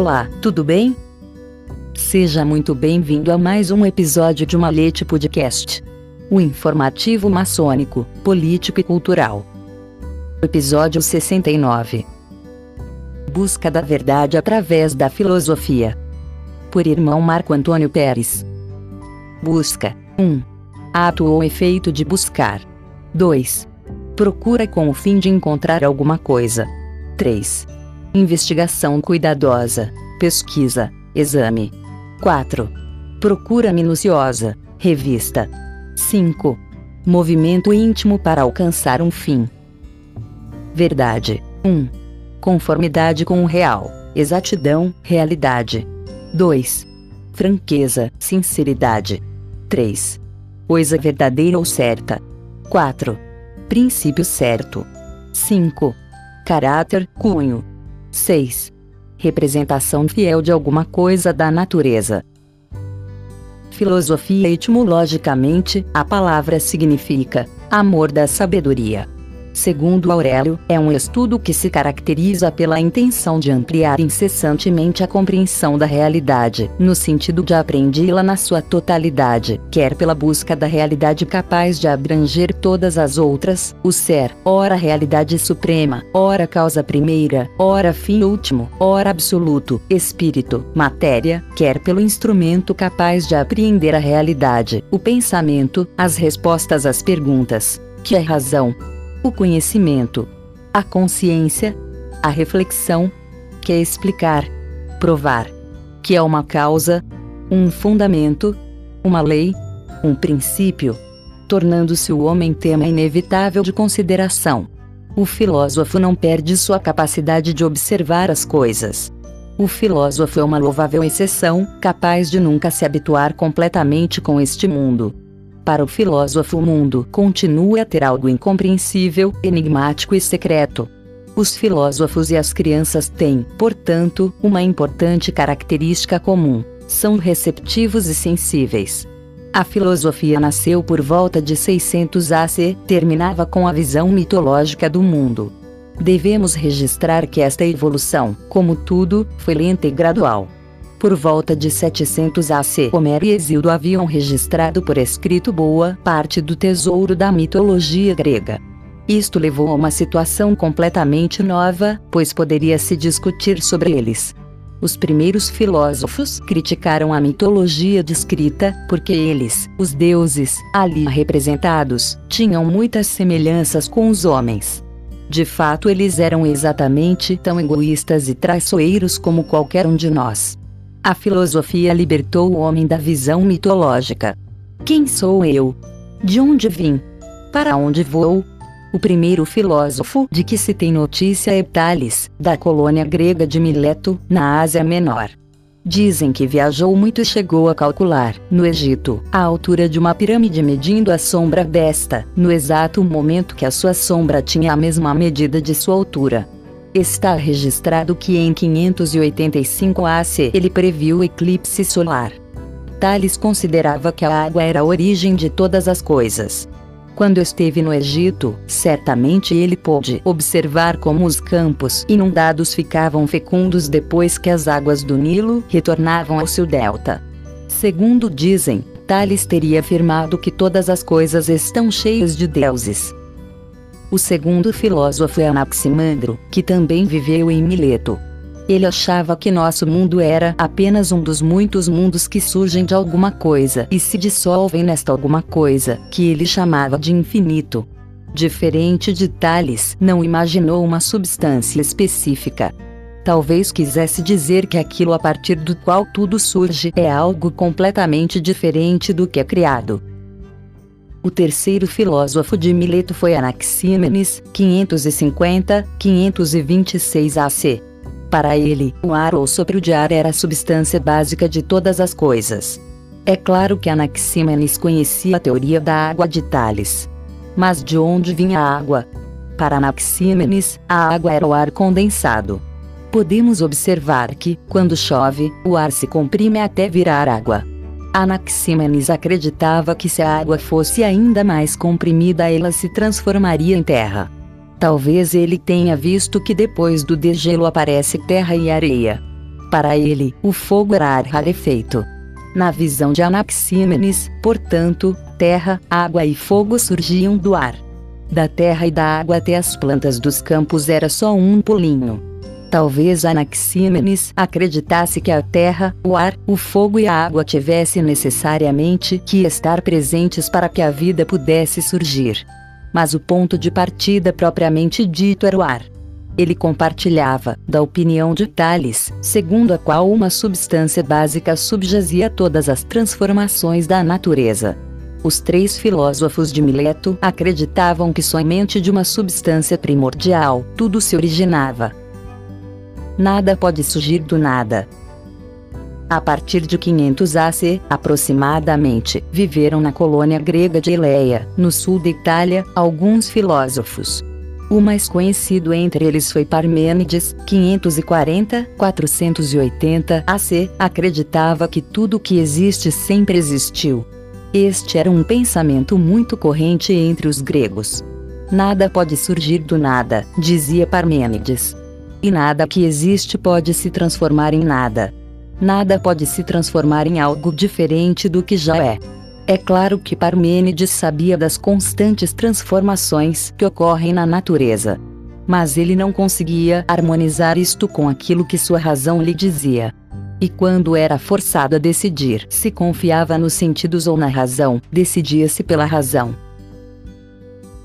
Olá, tudo bem? Seja muito bem-vindo a mais um episódio de Malete Podcast. O informativo maçônico, político e cultural. Episódio 69. Busca da verdade através da filosofia. Por irmão Marco Antônio Pérez. Busca. 1. Ato ou efeito de buscar. 2. Procura com o fim de encontrar alguma coisa. 3. Investigação cuidadosa, pesquisa, exame. 4. Procura minuciosa, revista. 5. Movimento íntimo para alcançar um fim. Verdade. 1. Conformidade com o real, exatidão, realidade. 2. Franqueza, sinceridade. 3. Coisa verdadeira ou certa. 4. Princípio certo. 5. Caráter, cunho. 6. Representação fiel de alguma coisa da natureza. Filosofia etimologicamente, a palavra significa amor da sabedoria. Segundo Aurélio, é um estudo que se caracteriza pela intenção de ampliar incessantemente a compreensão da realidade, no sentido de apreendê-la na sua totalidade, quer pela busca da realidade capaz de abranger todas as outras, o ser, ora realidade suprema, ora causa primeira, ora fim último, ora absoluto, espírito, matéria, quer pelo instrumento capaz de apreender a realidade, o pensamento, as respostas às perguntas, que é razão, o conhecimento, a consciência, a reflexão, que é explicar, provar, que é uma causa, um fundamento, uma lei, um princípio, tornando-se o homem tema inevitável de consideração. O filósofo não perde sua capacidade de observar as coisas. O filósofo é uma louvável exceção, capaz de nunca se habituar completamente com este mundo. Para o filósofo, o mundo continua a ter algo incompreensível, enigmático e secreto. Os filósofos e as crianças têm, portanto, uma importante característica comum: são receptivos e sensíveis. A filosofia nasceu por volta de 600 AC, terminava com a visão mitológica do mundo. Devemos registrar que esta evolução, como tudo, foi lenta e gradual. Por volta de 700 AC, Homero e Exildo haviam registrado por escrito boa parte do tesouro da mitologia grega. Isto levou a uma situação completamente nova, pois poderia se discutir sobre eles. Os primeiros filósofos criticaram a mitologia descrita, porque eles, os deuses, ali representados, tinham muitas semelhanças com os homens. De fato, eles eram exatamente tão egoístas e traiçoeiros como qualquer um de nós. A filosofia libertou o homem da visão mitológica. Quem sou eu? De onde vim? Para onde vou? O primeiro filósofo de que se tem notícia é Tales, da colônia grega de Mileto, na Ásia Menor. Dizem que viajou muito e chegou a calcular, no Egito, a altura de uma pirâmide medindo a sombra desta, no exato momento que a sua sombra tinha a mesma medida de sua altura. Está registrado que em 585 AC ele previu o eclipse solar. Tales considerava que a água era a origem de todas as coisas. Quando esteve no Egito, certamente ele pôde observar como os campos inundados ficavam fecundos depois que as águas do Nilo retornavam ao seu delta. Segundo dizem, Tales teria afirmado que todas as coisas estão cheias de deuses. O segundo filósofo é Anaximandro, que também viveu em Mileto. Ele achava que nosso mundo era apenas um dos muitos mundos que surgem de alguma coisa e se dissolvem nesta alguma coisa, que ele chamava de infinito. Diferente de Tales, não imaginou uma substância específica. Talvez quisesse dizer que aquilo a partir do qual tudo surge é algo completamente diferente do que é criado. O terceiro filósofo de Mileto foi Anaxímenes, 550-526 AC. Para ele, o ar ou sopro de ar era a substância básica de todas as coisas. É claro que Anaxímenes conhecia a teoria da água de Tales. Mas de onde vinha a água? Para Anaxímenes, a água era o ar condensado. Podemos observar que, quando chove, o ar se comprime até virar água. Anaxímenes acreditava que se a água fosse ainda mais comprimida ela se transformaria em terra. Talvez ele tenha visto que depois do degelo aparece terra e areia. Para ele, o fogo era ar rarefeito. Na visão de Anaxímenes, portanto, terra, água e fogo surgiam do ar. Da terra e da água até as plantas dos campos era só um pulinho. Talvez Anaxímenes acreditasse que a terra, o ar, o fogo e a água tivessem necessariamente que estar presentes para que a vida pudesse surgir. Mas o ponto de partida propriamente dito era o ar. Ele compartilhava da opinião de Tales, segundo a qual uma substância básica subjazia todas as transformações da natureza. Os três filósofos de Mileto acreditavam que somente de uma substância primordial tudo se originava. Nada pode surgir do nada. A partir de 500 AC, aproximadamente, viveram na colônia grega de Eleia, no sul da Itália, alguns filósofos. O mais conhecido entre eles foi Parmênides, 540-480 AC, acreditava que tudo que existe sempre existiu. Este era um pensamento muito corrente entre os gregos. Nada pode surgir do nada, dizia Parmênides. E nada que existe pode se transformar em nada. Nada pode se transformar em algo diferente do que já é. É claro que Parmênides sabia das constantes transformações que ocorrem na natureza. Mas ele não conseguia harmonizar isto com aquilo que sua razão lhe dizia. E quando era forçado a decidir se confiava nos sentidos ou na razão, decidia-se pela razão.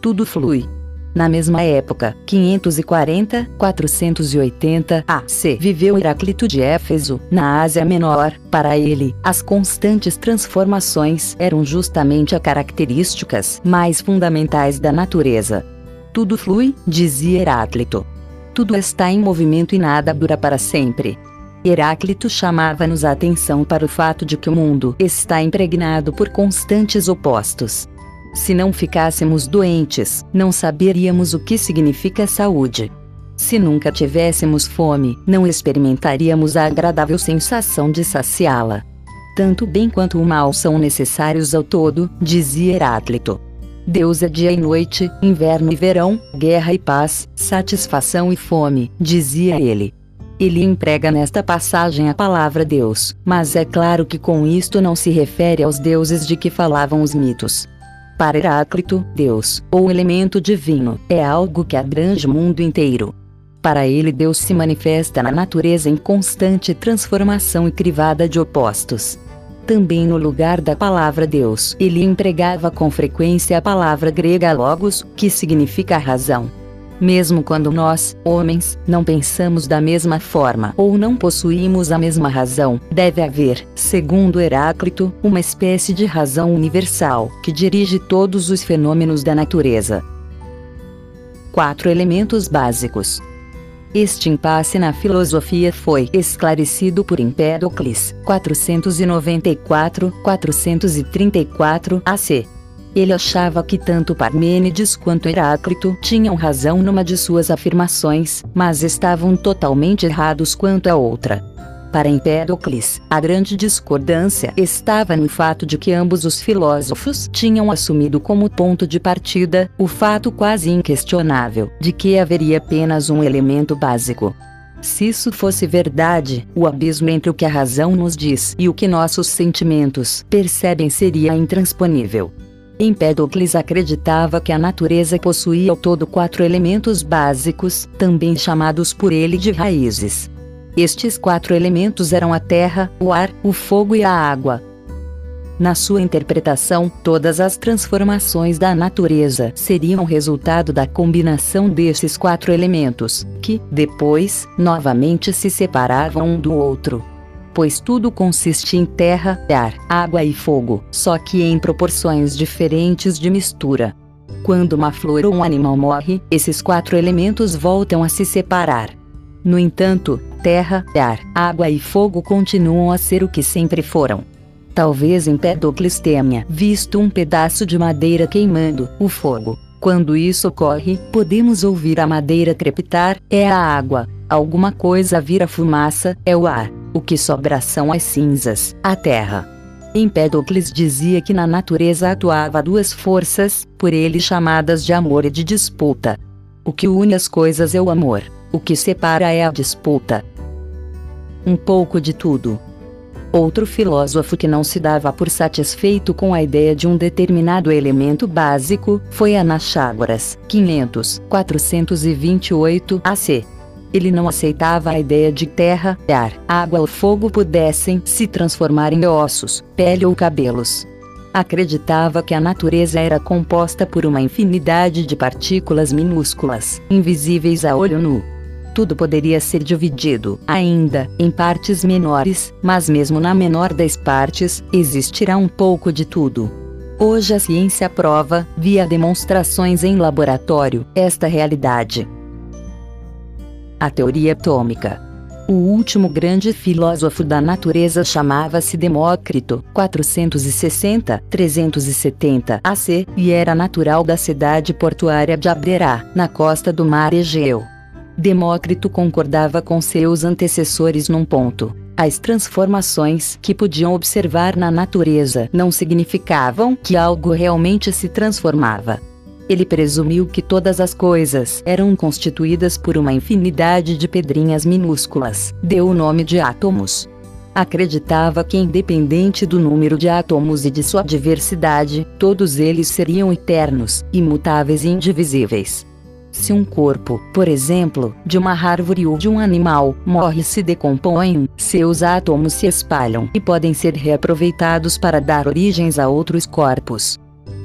Tudo flui. Na mesma época, 540-480 AC, viveu Heráclito de Éfeso, na Ásia Menor. Para ele, as constantes transformações eram justamente as características mais fundamentais da natureza. Tudo flui, dizia Heráclito. Tudo está em movimento e nada dura para sempre. Heráclito chamava-nos a atenção para o fato de que o mundo está impregnado por constantes opostos. Se não ficássemos doentes, não saberíamos o que significa saúde. Se nunca tivéssemos fome, não experimentaríamos a agradável sensação de saciá-la. Tanto bem quanto o mal são necessários ao todo, dizia Heráclito. Deus é dia e noite, inverno e verão, guerra e paz, satisfação e fome, dizia ele. Ele emprega nesta passagem a palavra Deus, mas é claro que com isto não se refere aos deuses de que falavam os mitos. Para Heráclito, Deus, ou elemento divino, é algo que abrange o mundo inteiro. Para ele, Deus se manifesta na natureza em constante transformação e crivada de opostos. Também no lugar da palavra Deus, ele empregava com frequência a palavra grega logos, que significa razão. Mesmo quando nós, homens, não pensamos da mesma forma ou não possuímos a mesma razão, deve haver, segundo Heráclito, uma espécie de razão universal que dirige todos os fenômenos da natureza. Quatro elementos básicos. Este impasse na filosofia foi esclarecido por Empédocles, 494-434 AC. Ele achava que tanto Parmênides quanto Heráclito tinham razão numa de suas afirmações, mas estavam totalmente errados quanto à outra. Para Empédocles, a grande discordância estava no fato de que ambos os filósofos tinham assumido como ponto de partida o fato quase inquestionável de que haveria apenas um elemento básico. Se isso fosse verdade, o abismo entre o que a razão nos diz e o que nossos sentimentos percebem seria intransponível. Empédocles acreditava que a natureza possuía ao todo quatro elementos básicos, também chamados por ele de raízes. Estes quatro elementos eram a terra, o ar, o fogo e a água. Na sua interpretação, todas as transformações da natureza seriam resultado da combinação destes quatro elementos, que, depois, novamente se separavam um do outro pois tudo consiste em terra, ar, água e fogo, só que em proporções diferentes de mistura. Quando uma flor ou um animal morre, esses quatro elementos voltam a se separar. No entanto, terra, ar, água e fogo continuam a ser o que sempre foram. Talvez Empédocles tenha visto um pedaço de madeira queimando, o fogo. Quando isso ocorre, podemos ouvir a madeira crepitar, é a água. Alguma coisa vira fumaça, é o ar o que sobra são as cinzas, a terra. Empédocles dizia que na natureza atuava duas forças, por ele chamadas de amor e de disputa. O que une as coisas é o amor, o que separa é a disputa. Um pouco de tudo. Outro filósofo que não se dava por satisfeito com a ideia de um determinado elemento básico foi Anaxágoras, 500, 428 AC. Ele não aceitava a ideia de terra, ar, água ou fogo pudessem se transformar em ossos, pele ou cabelos. Acreditava que a natureza era composta por uma infinidade de partículas minúsculas, invisíveis a olho nu tudo poderia ser dividido, ainda, em partes menores, mas mesmo na menor das partes, existirá um pouco de tudo. Hoje a ciência prova, via demonstrações em laboratório, esta realidade. A teoria atômica. O último grande filósofo da natureza chamava-se Demócrito, 460-370 AC, e era natural da cidade portuária de Abderá, na costa do mar Egeu. Demócrito concordava com seus antecessores num ponto. As transformações que podiam observar na natureza não significavam que algo realmente se transformava. Ele presumiu que todas as coisas eram constituídas por uma infinidade de pedrinhas minúsculas, deu o nome de átomos. Acreditava que, independente do número de átomos e de sua diversidade, todos eles seriam eternos, imutáveis e indivisíveis. Se um corpo, por exemplo, de uma árvore ou de um animal, morre e se decompõe, seus átomos se espalham e podem ser reaproveitados para dar origens a outros corpos.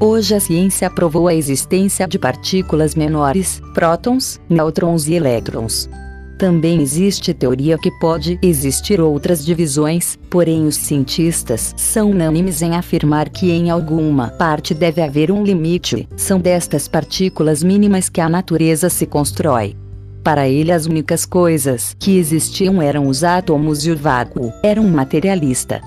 Hoje a ciência provou a existência de partículas menores, prótons, nêutrons e elétrons. Também existe teoria que pode existir outras divisões, porém os cientistas são unânimes em afirmar que em alguma parte deve haver um limite, são destas partículas mínimas que a natureza se constrói. Para ele as únicas coisas que existiam eram os átomos e o vácuo, era um materialista.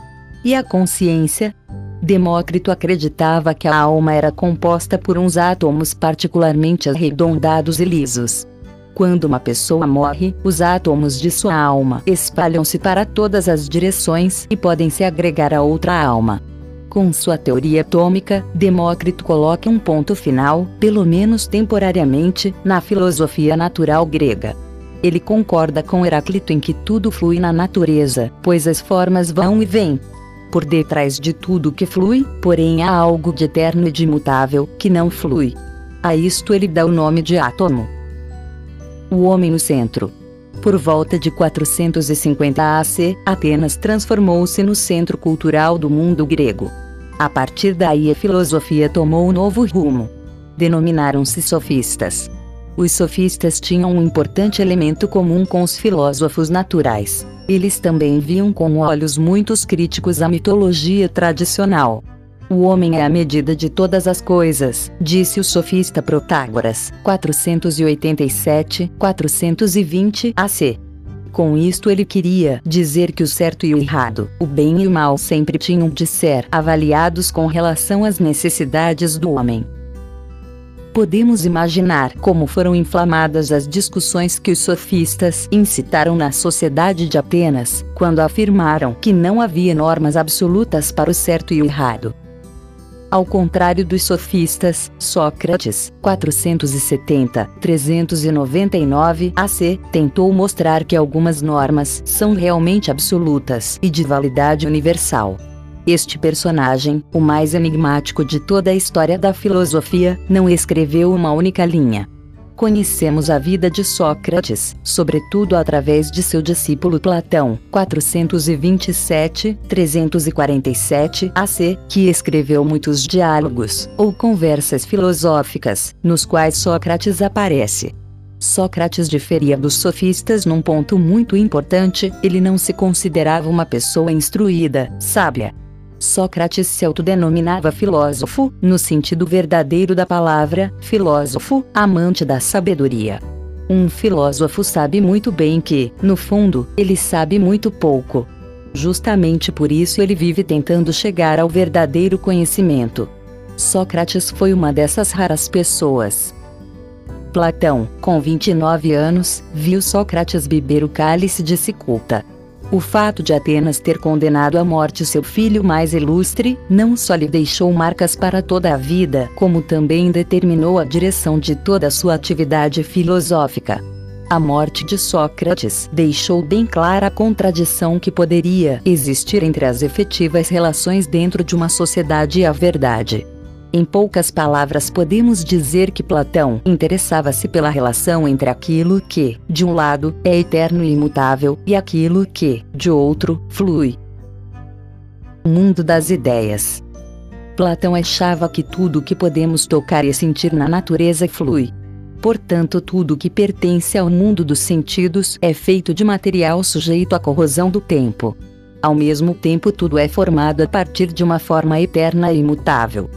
E a consciência? Demócrito acreditava que a alma era composta por uns átomos particularmente arredondados e lisos. Quando uma pessoa morre, os átomos de sua alma espalham-se para todas as direções e podem se agregar a outra alma. Com sua teoria atômica, Demócrito coloca um ponto final, pelo menos temporariamente, na filosofia natural grega. Ele concorda com Heráclito em que tudo flui na natureza, pois as formas vão e vêm. Por detrás de tudo que flui, porém há algo de eterno e de imutável, que não flui. A isto ele dá o nome de átomo o homem no centro. Por volta de 450 AC, Atenas transformou-se no centro cultural do mundo grego. A partir daí a filosofia tomou um novo rumo. Denominaram-se sofistas. Os sofistas tinham um importante elemento comum com os filósofos naturais. Eles também viam com olhos muitos críticos a mitologia tradicional. O homem é a medida de todas as coisas, disse o sofista Protágoras, 487-420 AC. Com isto ele queria dizer que o certo e o errado, o bem e o mal sempre tinham de ser avaliados com relação às necessidades do homem. Podemos imaginar como foram inflamadas as discussões que os sofistas incitaram na sociedade de Atenas, quando afirmaram que não havia normas absolutas para o certo e o errado. Ao contrário dos sofistas, Sócrates, 470-399 AC, tentou mostrar que algumas normas são realmente absolutas e de validade universal. Este personagem, o mais enigmático de toda a história da filosofia, não escreveu uma única linha. Conhecemos a vida de Sócrates, sobretudo através de seu discípulo Platão, 427-347 AC, que escreveu muitos diálogos, ou conversas filosóficas, nos quais Sócrates aparece. Sócrates diferia dos sofistas num ponto muito importante, ele não se considerava uma pessoa instruída, sábia, Sócrates se autodenominava filósofo, no sentido verdadeiro da palavra, filósofo, amante da sabedoria. Um filósofo sabe muito bem que, no fundo, ele sabe muito pouco. Justamente por isso ele vive tentando chegar ao verdadeiro conhecimento. Sócrates foi uma dessas raras pessoas. Platão, com 29 anos, viu Sócrates beber o cálice de cicuta. O fato de Atenas ter condenado à morte seu filho mais ilustre, não só lhe deixou marcas para toda a vida, como também determinou a direção de toda a sua atividade filosófica. A morte de Sócrates deixou bem clara a contradição que poderia existir entre as efetivas relações dentro de uma sociedade e a verdade. Em poucas palavras, podemos dizer que Platão interessava-se pela relação entre aquilo que, de um lado, é eterno e imutável, e aquilo que, de outro, flui. O mundo das ideias. Platão achava que tudo que podemos tocar e sentir na natureza flui. Portanto, tudo que pertence ao mundo dos sentidos é feito de material sujeito à corrosão do tempo. Ao mesmo tempo, tudo é formado a partir de uma forma eterna e imutável.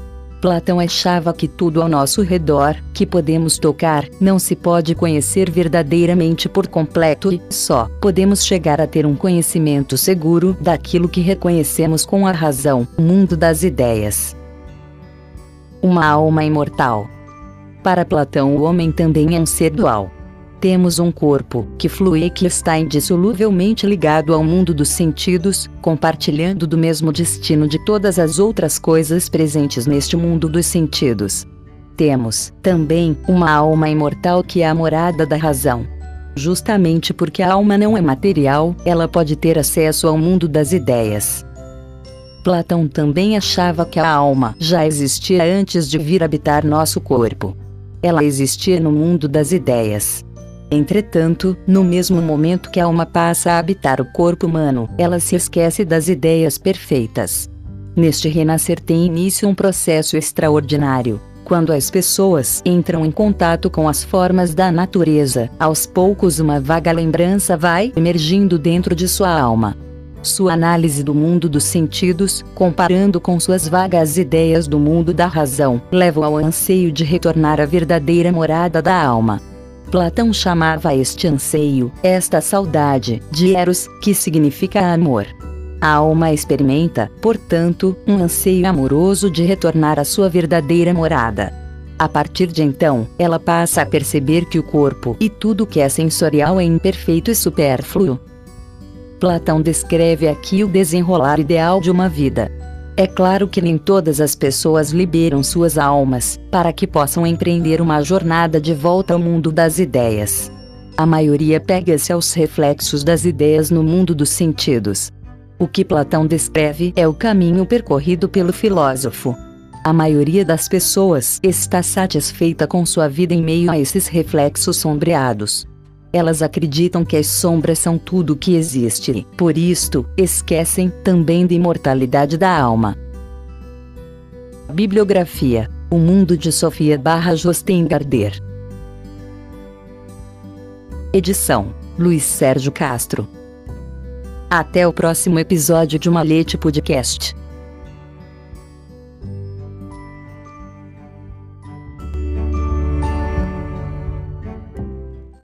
Platão achava que tudo ao nosso redor, que podemos tocar, não se pode conhecer verdadeiramente por completo e só podemos chegar a ter um conhecimento seguro daquilo que reconhecemos com a razão, o mundo das ideias. Uma alma imortal. Para Platão, o homem também é um ser dual temos um corpo que flui e que está indissoluvelmente ligado ao mundo dos sentidos, compartilhando do mesmo destino de todas as outras coisas presentes neste mundo dos sentidos. Temos, também, uma alma imortal que é a morada da razão. Justamente porque a alma não é material, ela pode ter acesso ao mundo das ideias. Platão também achava que a alma já existia antes de vir habitar nosso corpo. Ela existia no mundo das ideias. Entretanto, no mesmo momento que a alma passa a habitar o corpo humano, ela se esquece das ideias perfeitas. Neste renascer tem início um processo extraordinário. Quando as pessoas entram em contato com as formas da natureza, aos poucos uma vaga lembrança vai emergindo dentro de sua alma. Sua análise do mundo dos sentidos, comparando com suas vagas ideias do mundo da razão, leva ao anseio de retornar à verdadeira morada da alma. Platão chamava este anseio, esta saudade, de Eros, que significa amor. A alma experimenta, portanto, um anseio amoroso de retornar à sua verdadeira morada. A partir de então, ela passa a perceber que o corpo e tudo que é sensorial é imperfeito e supérfluo. Platão descreve aqui o desenrolar ideal de uma vida. É claro que nem todas as pessoas liberam suas almas, para que possam empreender uma jornada de volta ao mundo das ideias. A maioria pega-se aos reflexos das ideias no mundo dos sentidos. O que Platão descreve é o caminho percorrido pelo filósofo. A maioria das pessoas está satisfeita com sua vida em meio a esses reflexos sombreados. Elas acreditam que as sombras são tudo o que existe, por isto, esquecem também da imortalidade da alma. Bibliografia: O Mundo de Sofia Barra Jostengarder. Edição: Luiz Sérgio Castro. Até o próximo episódio de Malete Podcast.